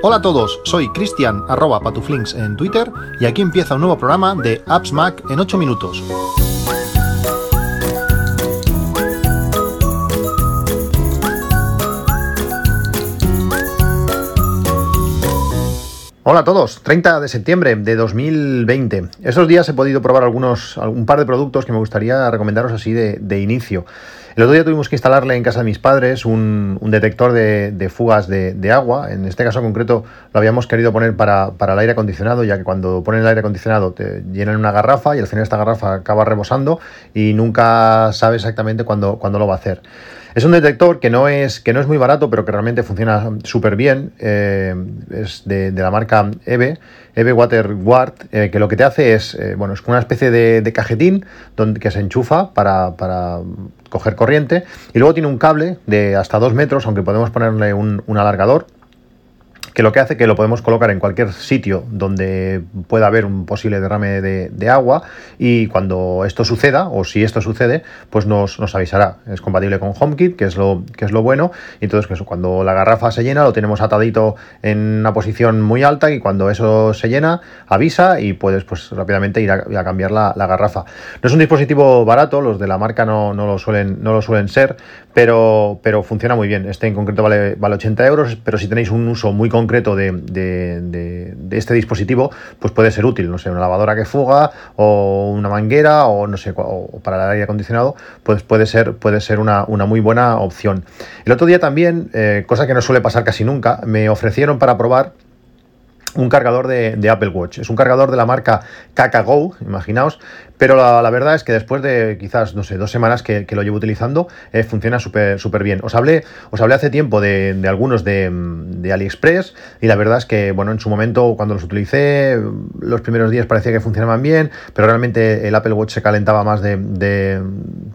Hola a todos, soy Cristian arroba patuflinks en Twitter y aquí empieza un nuevo programa de Apps Mac en 8 minutos. Hola a todos, 30 de septiembre de 2020. Estos días he podido probar algunos, un par de productos que me gustaría recomendaros así de, inicio. El otro día tuvimos que instalarle en casa de mis padres un, detector de, fugas de, agua. En este caso concreto lo habíamos querido poner para, el aire acondicionado, ya que cuando ponen el aire acondicionado te llenan una garrafa y al final esta garrafa acaba rebosando y nunca sabe exactamente cuándo, cuándo lo va a hacer. Es un detector que no es, que no es muy barato, pero que realmente funciona súper bien. Eh, es de, la marca EVE, EVE Water Guard, eh, que lo que te hace es, eh, bueno, es una especie de, cajetín que se enchufa para, coger corriente y luego tiene un cable de hasta dos metros, aunque podemos ponerle un alargador que lo que hace que lo podemos colocar en cualquier sitio donde pueda haber un posible derrame de, agua y cuando esto suceda, o si esto sucede, pues nos, avisará. Es compatible con HomeKit, que es lo, que es lo bueno, y entonces que eso, cuando la garrafa se llena lo tenemos atadito en una posición muy alta y cuando eso se llena avisa y puedes pues rápidamente ir a, cambiar la, garrafa. No es un dispositivo barato, los de la marca no, lo, suelen, no lo suelen ser, pero, pero funciona muy bien. Este en concreto vale, vale 80 euros, pero si tenéis un uso muy concreto, concreto de, este dispositivo, pues puede ser útil, no sé, una lavadora que fuga o una manguera o no sé, o para el aire acondicionado, pues puede ser, puede ser una, muy buena opción. El otro día también, eh, cosa que no suele pasar casi nunca, me ofrecieron para probar un cargador de, Apple Watch. Es un cargador de la marca KakaGo, imaginaos, pero la, verdad es que después de quizás, no sé, dos semanas que, lo llevo utilizando, eh, funciona súper súper bien. Os hablé, os hablé hace tiempo de, algunos de, AliExpress y la verdad es que, bueno, en su momento cuando los utilicé, los primeros días parecía que funcionaban bien, pero realmente el Apple Watch se calentaba más de,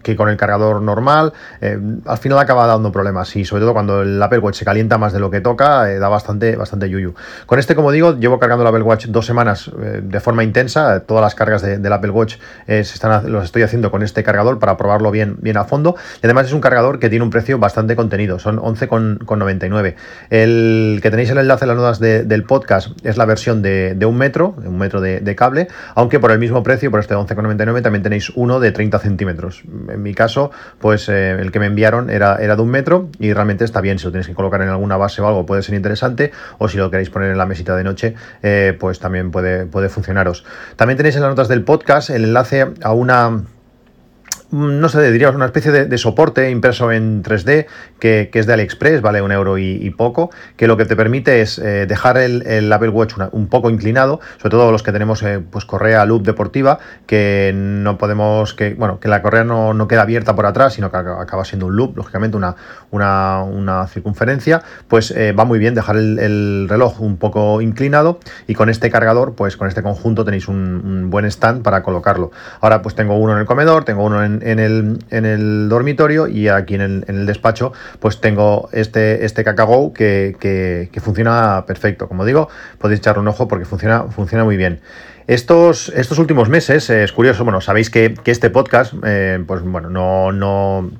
que con el cargador normal. Eh, al final acaba dando problemas y sobre todo cuando el Apple Watch se calienta más de lo que toca, eh, da bastante, bastante yuyu. Con este, como digo, llevo cargando el Apple Watch dos semanas de forma intensa, todas las cargas del Apple Watch están, los estoy haciendo con este cargador para probarlo bien, bien a fondo. Y además es un cargador que tiene un precio bastante contenido, son 11,99. El que tenéis el enlace en las notas del podcast es la versión de, un metro, un metro de, cable, aunque por el mismo precio, por este 11,99, también tenéis uno de 30 centímetros. En mi caso, pues eh, el que me enviaron era, era de un metro y realmente está bien. Si lo tenéis que colocar en alguna base o algo, puede ser interesante. O si lo queréis poner en la mesita de noche, eh, pues también puede, puede funcionaros. También tenéis en las notas del podcast el enlace a una no sé, diríamos una especie de, soporte impreso en 3D que, es de AliExpress, vale un euro y, poco, que lo que te permite es eh, dejar el, Apple Watch un poco inclinado, sobre todo los que tenemos eh, pues correa loop deportiva, que no podemos, que bueno, que la correa no, queda abierta por atrás, sino que acaba siendo un loop, lógicamente una, una, circunferencia, pues eh, va muy bien dejar el, reloj un poco inclinado y con este cargador, pues con este conjunto tenéis un, un buen stand para colocarlo. Ahora pues tengo uno en el comedor, tengo uno en, en, el, en el dormitorio y aquí en el, en el, despacho pues tengo este, este Cacago que, que, funciona perfecto. Como digo, podéis echar un ojo porque funciona, funciona muy bien. Estos, estos últimos meses, es curioso, bueno, sabéis que, que este podcast, eh, pues bueno, no, no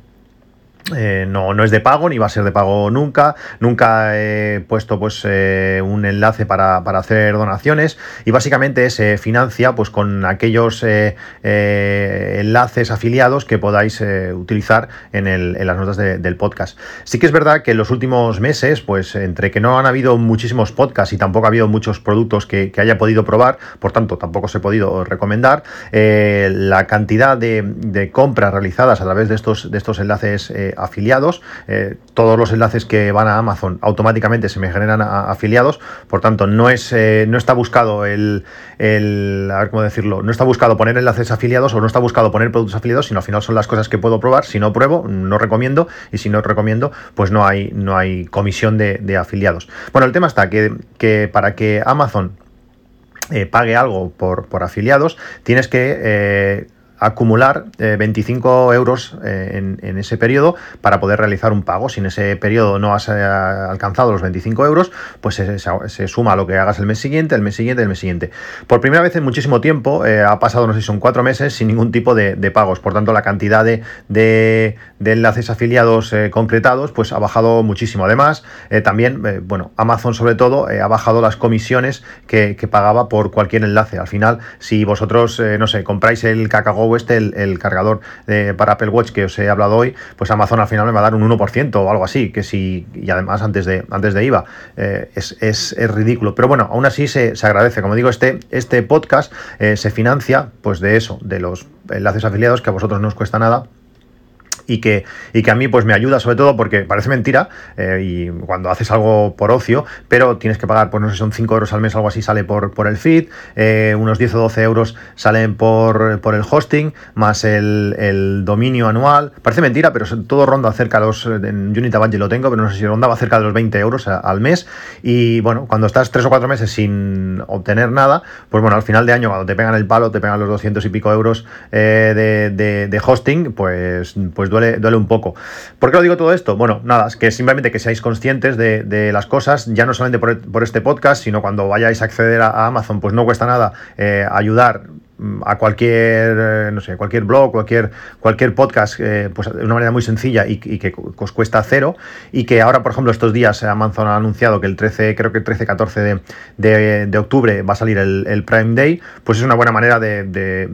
eh, no, no es de pago ni va a ser de pago nunca. Nunca he puesto pues eh, un enlace para, hacer donaciones y básicamente se financia pues con aquellos eh, enlaces afiliados que podáis utilizar en, las notas del podcast. Sí que es verdad que en los últimos meses, pues entre que no han habido muchísimos podcasts y tampoco ha habido muchos productos que, haya podido probar, por tanto tampoco se ha podido recomendar, la cantidad de, compras realizadas a través de estos, de estos enlaces afiliados. Eh, todos los enlaces que van a Amazon automáticamente se me generan afiliados. Por tanto, no, es, eh, no está buscado el, a ver cómo decirlo, no está buscado poner enlaces afiliados o no está buscado poner productos afiliados, sino al final son las cosas que puedo probar. Si no pruebo, no recomiendo. Y si no recomiendo, pues no hay, no hay comisión de, afiliados. Bueno, el tema está que, que para que Amazon eh, pague algo por, por, afiliados, tienes que acumular 25 euros en, en, ese periodo para poder realizar un pago. Si en ese periodo no has alcanzado los 25 euros, pues se, suma lo que hagas el mes siguiente, el mes siguiente, el mes siguiente. Por primera vez en muchísimo tiempo, ha pasado, no sé si son cuatro meses, sin ningún tipo de, pagos. Por tanto, la cantidad de, de, enlaces afiliados concretados, pues ha bajado muchísimo. Además, también, bueno, Amazon sobre todo ha bajado las comisiones que, pagaba por cualquier enlace. Al final, si vosotros, eh, no sé, compráis el Este, el, cargador para Apple Watch que os he hablado hoy, pues Amazon al final me va a dar un 1% o algo así, que si, y además antes de, antes de IVA, eh, es, ridículo. Pero bueno, aún así se, agradece. Como digo, este, este podcast eh, se financia pues de eso, de los enlaces afiliados que a vosotros no os cuesta nada y que, y que a mí pues me ayuda sobre todo porque parece mentira eh, y cuando haces algo por ocio, pero tienes que pagar, pues no sé, son 5 euros al mes, algo así sale por, por el feed, eh, unos 10 o 12 euros salen por, por el hosting, más el, el, dominio anual. Parece mentira, pero todo ronda cerca de los, en Unity lo tengo, pero no sé si rondaba cerca de los 20 euros al mes. Y bueno, cuando estás 3 o 4 meses sin obtener nada, pues bueno, al final de año cuando te pegan el palo, te pegan los 200 y pico euros eh, de, de, de, hosting, pues, pues duele, un poco. ¿Por qué lo digo todo esto? Bueno, nada, es que simplemente que seáis conscientes de, las cosas, ya no solamente por, este podcast, sino cuando vayáis a acceder a, Amazon, pues no cuesta nada eh, ayudar mm, a cualquier, eh, no sé, cualquier blog, cualquier, cualquier podcast, eh, pues de una manera muy sencilla y, que os cuesta cero. Y que ahora, por ejemplo, estos días Amazon ha anunciado que el 13, creo que el 13-14 de, octubre va a salir el, Prime Day, pues es una buena manera de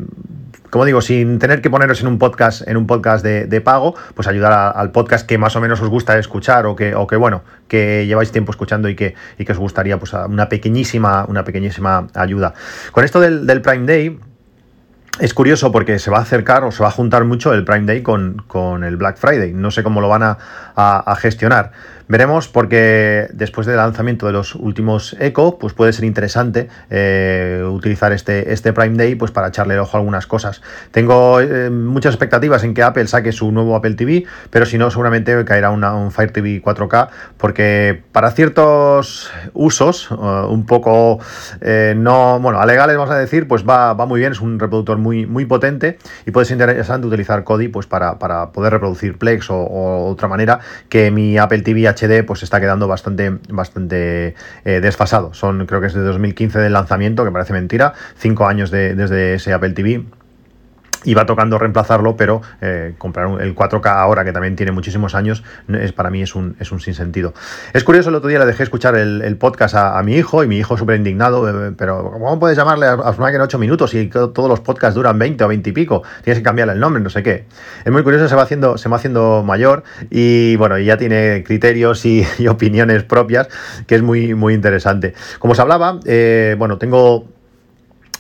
como digo, sin tener que poneros en un podcast, en un podcast de, pago, pues ayudar al podcast que más o menos os gusta escuchar o que, o que bueno, que lleváis tiempo escuchando y que, y que os gustaría pues una pequeñísima, una pequeñísima ayuda. Con esto del, Prime Day, es curioso porque se va a acercar o se va a juntar mucho el Prime Day con, con el Black Friday. No sé cómo lo van a gestionar. Veremos porque después del lanzamiento de los últimos Echo, pues puede ser interesante eh, utilizar este, este Prime Day pues para echarle el ojo a algunas cosas. Tengo eh, muchas expectativas en que Apple saque su nuevo Apple TV, pero si no, seguramente caerá un Fire TV 4K, porque para ciertos usos, eh, un poco no, bueno, a vamos a decir, pues va, va, muy bien, es un reproductor muy, muy potente y puede ser interesante utilizar Kodi pues para, para poder reproducir Plex o, o otra manera que mi Apple TV HD pues está quedando bastante, bastante eh, desfasado. Son, creo que es de 2015 del lanzamiento, que parece mentira, cinco años de, desde ese Apple TV Iba tocando reemplazarlo, pero eh, comprar el 4K ahora, que también tiene muchísimos años, es, para mí es un, es un sinsentido. Es curioso, el otro día le dejé escuchar el, podcast a, mi hijo y mi hijo súper indignado, eh, pero ¿cómo puedes llamarle a, a en 8 minutos y todos los podcasts duran 20 o 20 y pico? Tienes que cambiarle el nombre, no sé qué. Es muy curioso, se va haciendo, se va haciendo mayor y bueno, ya tiene criterios y, opiniones propias, que es muy, muy interesante. Como os hablaba, eh, bueno, tengo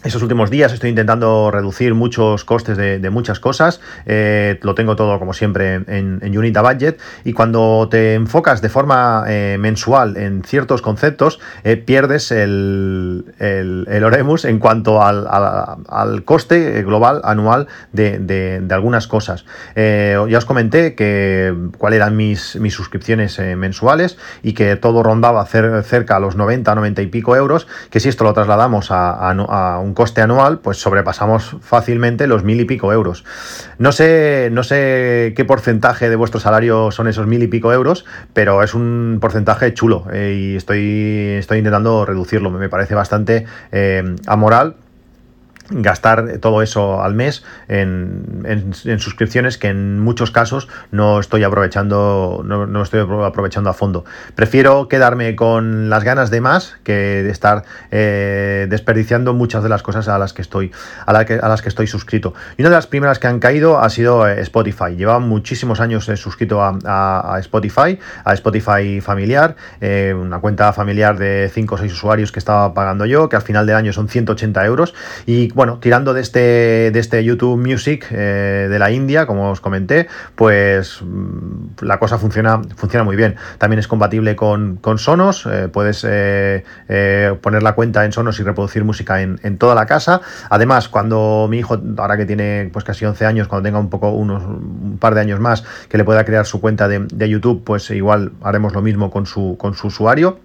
esos últimos días estoy intentando reducir muchos costes de, muchas cosas. Eh, lo tengo todo, como siempre, en, en Unita Budget. Y cuando te enfocas de forma eh, mensual en ciertos conceptos, eh, pierdes el, el, Oremus en cuanto al, al, coste global anual de, algunas cosas. ya os comenté que cuáles eran mis, mis suscripciones mensuales y que todo rondaba cerca a los 90, 90 y pico euros. Que si esto lo trasladamos a, a un coste anual, pues sobrepasamos fácilmente los mil y pico euros. No sé, no sé qué porcentaje de vuestro salario son esos mil y pico euros, pero es un porcentaje chulo eh, y estoy, estoy intentando reducirlo. Me parece bastante eh, amoral gastar todo eso al mes en, suscripciones que en muchos casos no estoy aprovechando no, estoy aprovechando a fondo. Prefiero quedarme con las ganas de más que de estar eh, desperdiciando muchas de las cosas a las que estoy a, las que estoy suscrito. Y una de las primeras que han caído ha sido eh, Spotify. Llevaba muchísimos años eh, suscrito a, Spotify a Spotify familiar una cuenta familiar de 5 o 6 usuarios que estaba pagando yo que al final del año son 180 euros. Y bueno, tirando de este, de este YouTube Music eh, de la India, como os comenté, pues mm, la cosa funciona, funciona muy bien. También es compatible con, Sonos, eh, puedes eh, poner la cuenta en Sonos y reproducir música en, toda la casa. Además, cuando mi hijo, ahora que tiene pues casi 11 años, cuando tenga un poco unos un par de años más, que le pueda crear su cuenta de, de YouTube, pues igual haremos lo mismo con su, con su usuario.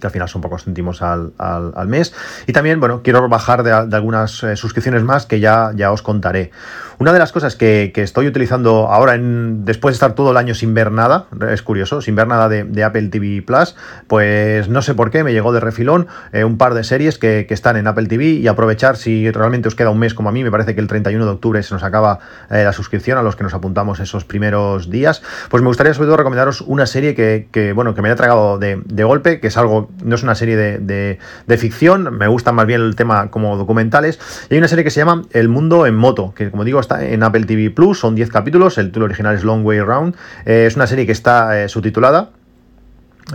Que al final son pocos céntimos al, mes. Y también, bueno, quiero bajar de, algunas eh, suscripciones más que ya, ya os contaré. Una de las cosas que, estoy utilizando ahora, después de estar todo el año sin ver nada, es curioso, sin ver nada de, Apple TV Plus, pues no sé por qué, me llegó de refilón eh, un par de series que, están en Apple TV y aprovechar si realmente os queda un mes como a mí, me parece que el 31 de octubre se nos acaba eh, la suscripción a los que nos apuntamos esos primeros días, pues me gustaría sobre todo recomendaros una serie que, bueno, que me haya tragado de, golpe, que es algo, no es una serie de, de ficción, me gusta más bien el tema como documentales, y hay una serie que se llama El Mundo en Moto, que como digo está en Apple TV Plus, son 10 capítulos, el título original es Long Way Around, eh, es una serie que está eh, subtitulada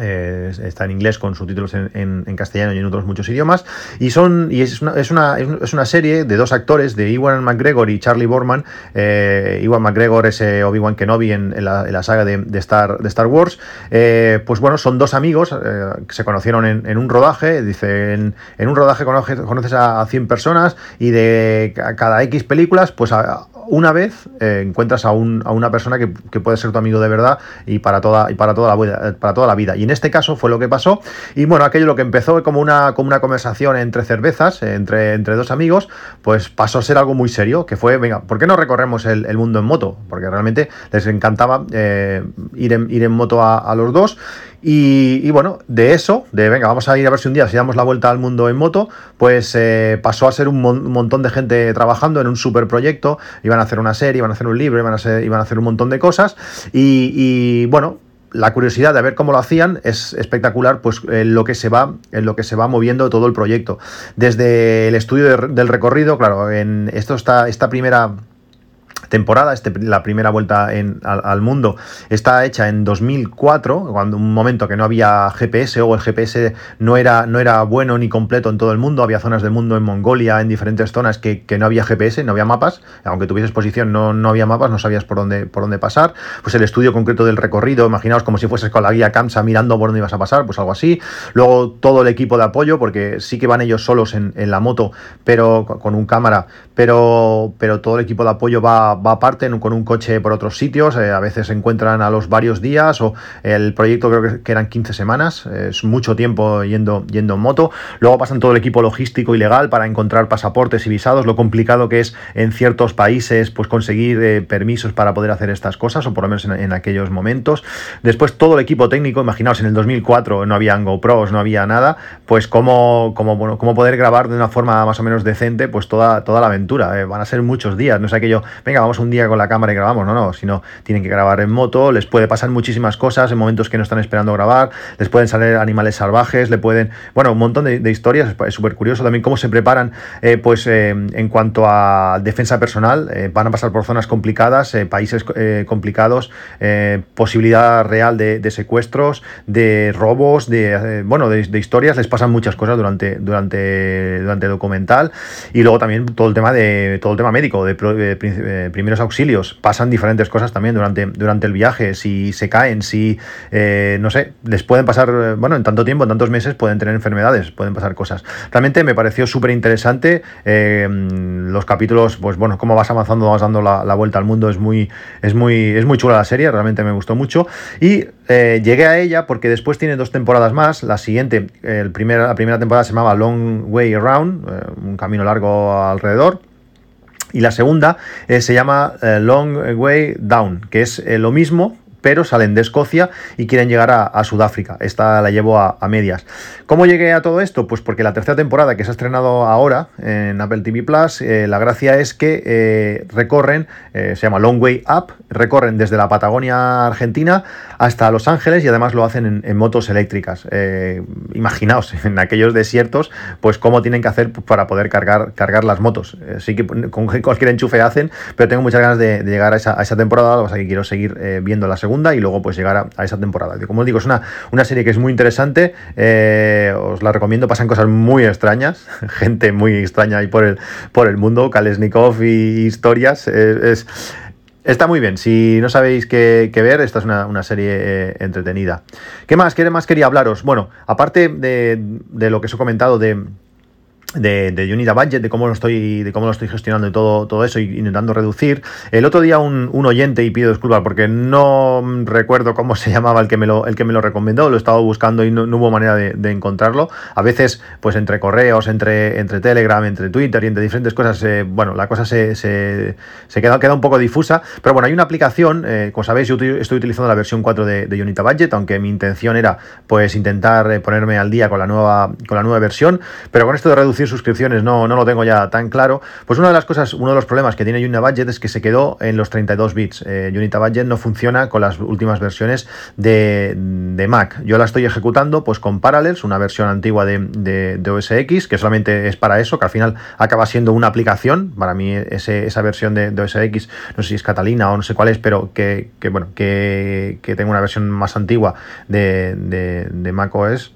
eh, está en inglés con subtítulos en, castellano y en otros muchos idiomas. Y, son, y es, una, es, una, es una serie de dos actores, de Iwan McGregor y Charlie Borman. Eh, Iwan McGregor es eh, Obi-Wan Kenobi en, la, saga de, Star, de Star Wars. Eh, pues bueno, son dos amigos que se conocieron en, un rodaje. Dice, en, un rodaje conoces, conoces a, 100 personas y de cada X películas, pues una vez encuentras a, un, a, una persona que, puede ser tu amigo de verdad y para toda, y para toda, la, para toda la vida. Y en este caso fue lo que pasó. Y bueno, aquello lo que empezó como una, como una conversación entre cervezas, entre, entre dos amigos, pues pasó a ser algo muy serio, que fue, venga, ¿por qué no recorremos el, mundo en moto? Porque realmente les encantaba eh, ir, en, ir en moto a, los dos. Y, bueno, de eso, de venga, vamos a ir a ver si un día si damos la vuelta al mundo en moto, pues eh, pasó a ser un, montón de gente trabajando en un super proyecto, iban a hacer una serie, iban a hacer un libro, iban a, hacer un montón de cosas. y bueno, la curiosidad de ver cómo lo hacían es espectacular, pues en lo que se va, en lo que se va moviendo todo el proyecto. Desde el estudio del recorrido, claro, en esto está esta primera temporada, este, la primera vuelta al, mundo, está hecha en 2004, cuando un momento que no había GPS o el GPS no era, no era bueno ni completo en todo el mundo, había zonas del mundo en Mongolia, en diferentes zonas que, no había GPS, no había mapas, aunque tuviese exposición no, no había mapas, no sabías por dónde, por dónde pasar, pues el estudio concreto del recorrido, imaginaos como si fueses con la guía CAMSA mirando por dónde ibas a pasar, pues algo así, luego todo el equipo de apoyo, porque sí que van ellos solos en, en la moto, pero con un cámara, pero, pero todo el equipo de apoyo va va, aparte con un coche por otros sitios, eh, a veces se encuentran a los varios días o el proyecto creo que, eran 15 semanas, es mucho tiempo yendo, yendo en moto. Luego pasan todo el equipo logístico y legal para encontrar pasaportes y visados, lo complicado que es en ciertos países pues conseguir eh, permisos para poder hacer estas cosas, o por lo menos en, aquellos momentos. Después todo el equipo técnico, imaginaos, en el 2004 no había GoPros, no había nada, pues cómo, cómo, bueno, cómo poder grabar de una forma más o menos decente pues toda, toda la aventura. Eh, van a ser muchos días, no es aquello, venga, vamos un día con la cámara y grabamos, no, no, sino tienen que grabar en moto, les puede pasar muchísimas cosas en momentos que no están esperando grabar, les pueden salir animales salvajes, le pueden, bueno, un montón de, historias, es súper curioso también cómo se preparan, eh, pues eh, en cuanto a defensa personal, eh, van a pasar por zonas complicadas, países complicados, posibilidad real de, secuestros, de robos, de, bueno, de, historias, les pasan muchas cosas durante, durante, durante el documental y luego también todo el tema de, todo el tema médico, de primeros auxilios. Pasan diferentes cosas también durante, durante el viaje, si se caen, si, eh, no sé, les pueden pasar, eh, bueno, en tanto tiempo, en tantos meses, pueden tener enfermedades, pueden pasar cosas. Realmente me pareció súper interesante eh, los capítulos, pues bueno, cómo vas avanzando, vas dando la, vuelta al mundo, es muy, es, muy, es muy chula la serie, realmente me gustó mucho. Y llegué a ella porque después tiene dos temporadas más, la siguiente, el la primera temporada se llamaba Long Way Around, un camino largo alrededor. Y la segunda eh, se llama eh, Long Way Down, que es eh, lo mismo, pero salen de Escocia y quieren llegar a, Sudáfrica. Esta la llevo a, medias. ¿Cómo llegué a todo esto? Pues porque la tercera temporada que se ha estrenado ahora en Apple TV Plus, eh, la gracia es que eh, recorren, eh, se llama Long Way Up, recorren desde la Patagonia Argentina hasta Los Ángeles y además lo hacen en, motos eléctricas. imaginaos, en aquellos desiertos, pues cómo tienen que hacer para poder cargar, cargar las motos. sí que con cualquier enchufe hacen, pero tengo muchas ganas de, llegar a esa, a esa temporada, o sea que quiero seguir viendo la segunda y luego pues llegar a, esa temporada. Como os digo, es una, una serie que es muy interesante, eh, os la recomiendo, pasan cosas muy extrañas, gente muy extraña ahí por el, por el mundo, Kalesnikov y historias, es, Está muy bien, si no sabéis qué, ver, esta es una, serie eh, entretenida. ¿Qué más? ¿Qué más quería hablaros? Bueno, aparte de, de, lo que os he comentado de, de, de Unity Budget, de cómo lo estoy, de cómo lo estoy gestionando y todo, todo eso, y intentando reducir. El otro día un, oyente, y pido disculpas porque no recuerdo cómo se llamaba el que me lo, el que me lo recomendó, lo he estado buscando y no, hubo manera de, encontrarlo. A veces, pues entre correos, entre, entre Telegram, entre Twitter y entre diferentes cosas, eh, bueno, la cosa se, se, queda, queda un poco difusa. Pero bueno, hay una aplicación, eh, como sabéis, yo estoy utilizando la versión 4 de, de Unity Budget, aunque mi intención era pues intentar eh, ponerme al día con la nueva, con la nueva versión, pero con esto de reducir suscripciones no, no lo tengo ya tan claro. Pues una de las cosas, uno de los problemas que tiene Unity Budget es que se quedó en los 32 bits. Eh, Unity Budget no funciona con las últimas versiones de, Mac. Yo la estoy ejecutando pues con Parallels, una versión antigua de, de, OS X, que solamente es para eso, que al final acaba siendo una aplicación. Para mí esa versión de, OS X, no sé si es Catalina o no sé cuál es, pero que, bueno, que, tengo una versión más antigua de, de Mac OS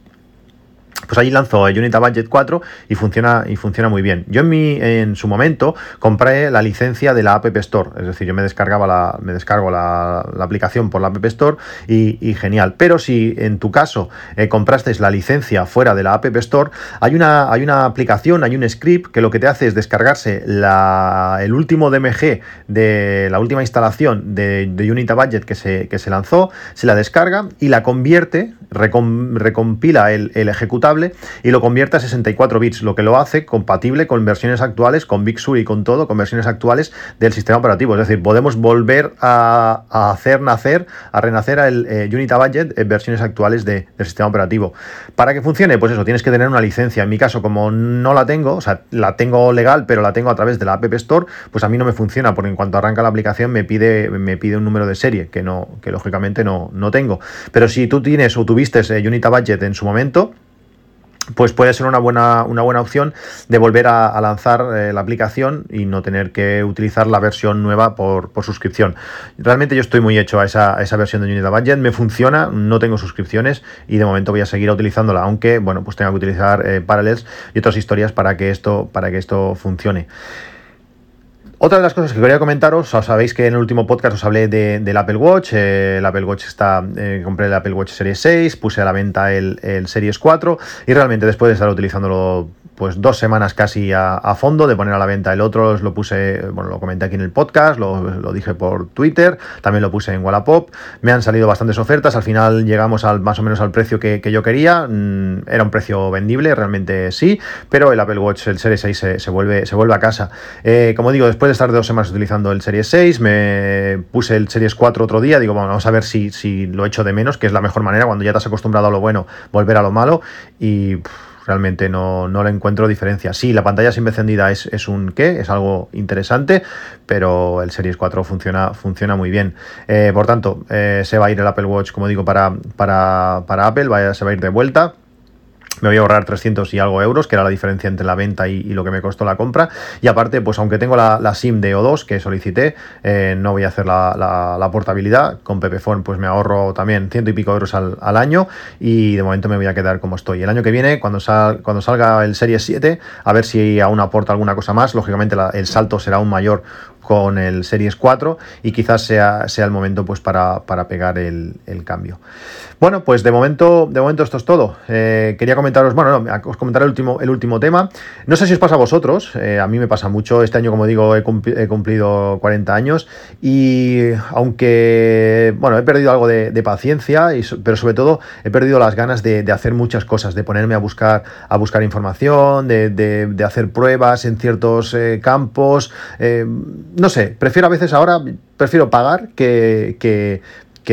pues allí lanzó Unity Budget 4 y funciona, y funciona muy bien. Yo en, en su momento compré la licencia de la App Store, es decir, yo me descargaba la, me descargo la, aplicación por la App Store y, genial. Pero si en tu caso eh, compraste la licencia fuera de la App Store, hay una, hay una aplicación, hay un script que lo que te hace es descargarse el último DMG de la última instalación de, de Unity Budget que se, que se lanzó, se la descarga y la convierte, recompila el, el ejecutable y lo convierte a 64 bits, lo que lo hace compatible con versiones actuales, con Big Sur y con todo, con versiones actuales del sistema operativo. Es decir, podemos volver a, hacer nacer, a renacer el eh, Unity Budget en versiones actuales del sistema operativo. Para que funcione, pues eso, tienes que tener una licencia. En mi caso, como no la tengo, o sea, la tengo legal, pero la tengo a través de la App Store, pues a mí no me funciona, porque en cuanto arranca la aplicación me pide, me pide un número de serie, que no, que lógicamente no, no tengo. Pero si tú tienes o tuviste eh, Unity Budget en su momento, pues puede ser una buena, una buena opción de volver a, lanzar eh, la aplicación y no tener que utilizar la versión nueva por, suscripción. Realmente yo estoy muy hecho a esa, versión de Unity Budget, me funciona, no tengo suscripciones y de momento voy a seguir utilizándola, aunque bueno, pues tenga que utilizar eh, Parallels y otras historias para que esto, para que esto funcione. Otra de las cosas que quería comentaros, sabéis que en el último podcast os hablé del Apple Watch. Eh, el Apple Watch está. Eh, compré el Apple Watch Series 6, puse a la venta el, el Series 4 y realmente después de estar utilizándolo pues dos semanas casi a, fondo de poner a la venta. El otro, lo puse, bueno, lo comenté aquí en el podcast, lo, dije por Twitter, también lo puse en Wallapop, me han salido bastantes ofertas, al final llegamos al más o menos al precio que, yo quería, mm, era un precio vendible, realmente sí, pero el Apple Watch, el Series 6 se, vuelve, se vuelve a casa. Eh, como digo, después de estar dos semanas utilizando el Series 6, me puse el Series 4 otro día, digo, vamos a ver si, si lo echo de menos, que es la mejor manera, cuando ya te has acostumbrado a lo bueno, volver a lo malo, y realmente no, no le encuentro diferencia. Sí, la pantalla siempre encendida es, es, un qué, es algo interesante, pero el Series 4 funciona, funciona muy bien. Eh, por tanto, eh, se va a ir el Apple Watch, como digo, para, para, para Apple, vaya, se va a ir de vuelta me voy a ahorrar 300 y algo euros, que era la diferencia entre la venta y, lo que me costó la compra. Y aparte, pues aunque tengo la, SIM de O2 que solicité, eh, no voy a hacer la, portabilidad. Con Pepephone pues me ahorro también ciento y pico euros al, año y de momento me voy a quedar como estoy. El año que viene, cuando, cuando salga el Series 7, a ver si aún aporta alguna cosa más. Lógicamente el salto será aún mayor con el Series 4 y quizás sea, sea el momento pues para, pegar el, cambio. Bueno, pues de momento, de momento esto es todo. Eh, quería comentaros, bueno, os comentaré el último, el último tema. No sé si os pasa a vosotros, eh, a mí me pasa mucho. Este año, como digo, he, cumplido 40 años y aunque, bueno, he perdido algo de, paciencia, y, pero sobre todo he perdido las ganas de, hacer muchas cosas, de ponerme a buscar, a buscar información, de, hacer pruebas en ciertos eh, campos no sé, prefiero a veces ahora, prefiero pagar que, que,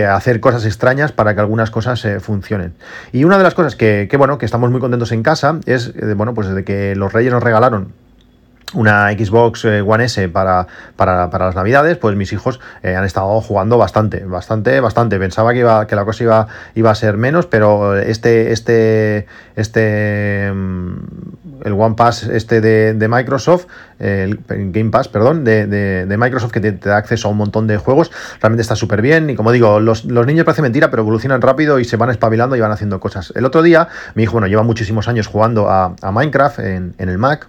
hacer cosas extrañas para que algunas cosas eh, funcionen. Y una de las cosas que, bueno, que estamos muy contentos en casa es, eh, bueno, pues desde que los reyes nos regalaron una Xbox eh, One S para, para, las navidades, pues mis hijos han estado jugando bastante, bastante, bastante. Pensaba que, iba, que la cosa iba, iba a ser menos, pero este, este, este, mm, el One Pass este de, Microsoft, el Game Pass, perdón, de, Microsoft que te, da acceso a un montón de juegos, realmente está súper bien y como digo, los, niños parece mentira, pero evolucionan rápido y se van espabilando y van haciendo cosas. El otro día, mi hijo, bueno, lleva muchísimos años jugando a, Minecraft en, en el Mac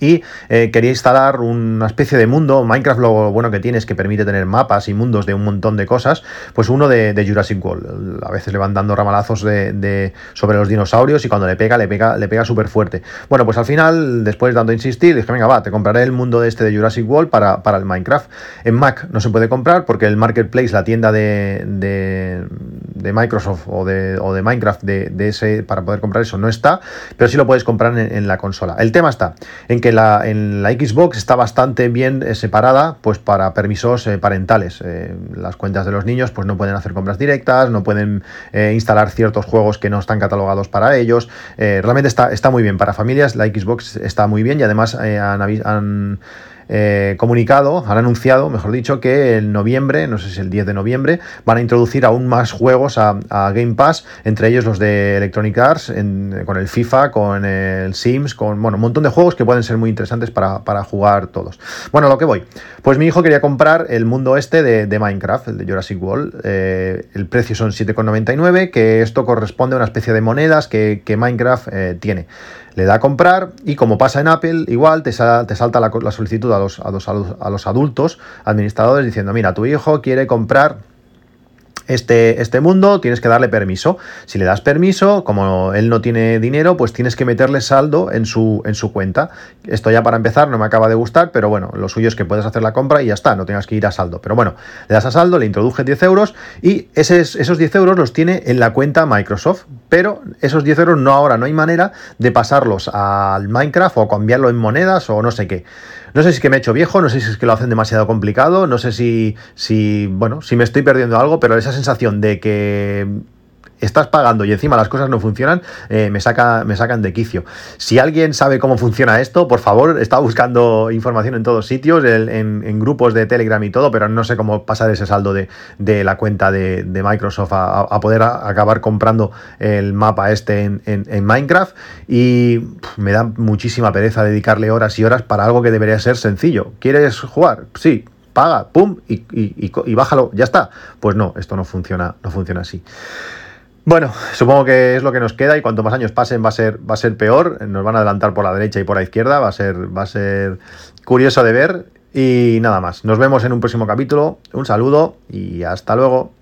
y eh, quería instalar una especie de mundo. Minecraft lo bueno que tiene es que permite tener mapas y mundos de un montón de cosas. Pues uno de, Jurassic World. A veces le van dando ramalazos de, sobre los dinosaurios y cuando le pega, le pega, le pega súper fuerte. Bueno, pues al final, después de tanto insistir, dije, venga, va, te compraré el mundo de este de Jurassic World para, para el Minecraft. En Mac no se puede comprar porque el Marketplace, la tienda de, de, Microsoft o de, o de Minecraft de, ese para poder comprar eso no está, pero sí lo puedes comprar en la consola. El tema está en que la, en la Xbox está bastante bien eh, separada pues para permisos eh, parentales. Eh, las cuentas de los niños pues no pueden hacer compras directas, no pueden instalar ciertos juegos que no están catalogados para ellos. realmente está, está muy bien. Para familias la Xbox está muy bien y además han eh, comunicado, han anunciado, mejor dicho, que en noviembre, no sé si el 10 de noviembre, van a introducir aún más juegos a, Game Pass, entre ellos los de Electronic Arts, con el FIFA, con el Sims, con bueno, un montón de juegos que pueden ser muy interesantes para, jugar todos. Bueno, lo que voy. Pues mi hijo quería comprar el mundo este de, Minecraft, el de Jurassic World. Eh, el precio son 7,99, que esto corresponde a una especie de monedas que, Minecraft eh, tiene le da a comprar y como pasa en Apple, igual te, te salta la, solicitud a los, a, los, a los adultos administradores diciendo, mira, tu hijo quiere comprar este, este mundo, tienes que darle permiso. Si le das permiso, como él no tiene dinero, pues tienes que meterle saldo en su, en su cuenta. Esto ya para empezar no me acaba de gustar, pero bueno, lo suyo es que puedes hacer la compra y ya está, no tengas que ir a saldo. Pero bueno, le das a saldo, le introduces 10 euros y esos 10 euros los tiene en la cuenta Microsoft. Pero esos 10 euros no ahora, no hay manera de pasarlos al Minecraft o cambiarlo en monedas o no sé qué. No sé si es que me he hecho viejo, no sé si es que lo hacen demasiado complicado, no sé si, si, bueno, si me estoy perdiendo algo, pero esa sensación de que estás pagando y encima las cosas no funcionan, eh, me, saca, me sacan de quicio. Si alguien sabe cómo funciona esto, por favor, está buscando información en todos sitios, en, grupos de Telegram y todo, pero no sé cómo pasar ese saldo de, la cuenta de, Microsoft a, poder acabar comprando el mapa este en, Minecraft. Y me da muchísima pereza dedicarle horas y horas para algo que debería ser sencillo. ¿Quieres jugar? Sí, paga, pum, y, y, bájalo, ya está. Pues no, esto no funciona, no funciona así. Bueno, supongo que es lo que nos queda y cuanto más años pasen va a ser, va a ser peor. Nos van a adelantar por la derecha y por la izquierda. Va a ser, va a ser curioso de ver. Y nada más. Nos vemos en un próximo capítulo. Un saludo y hasta luego.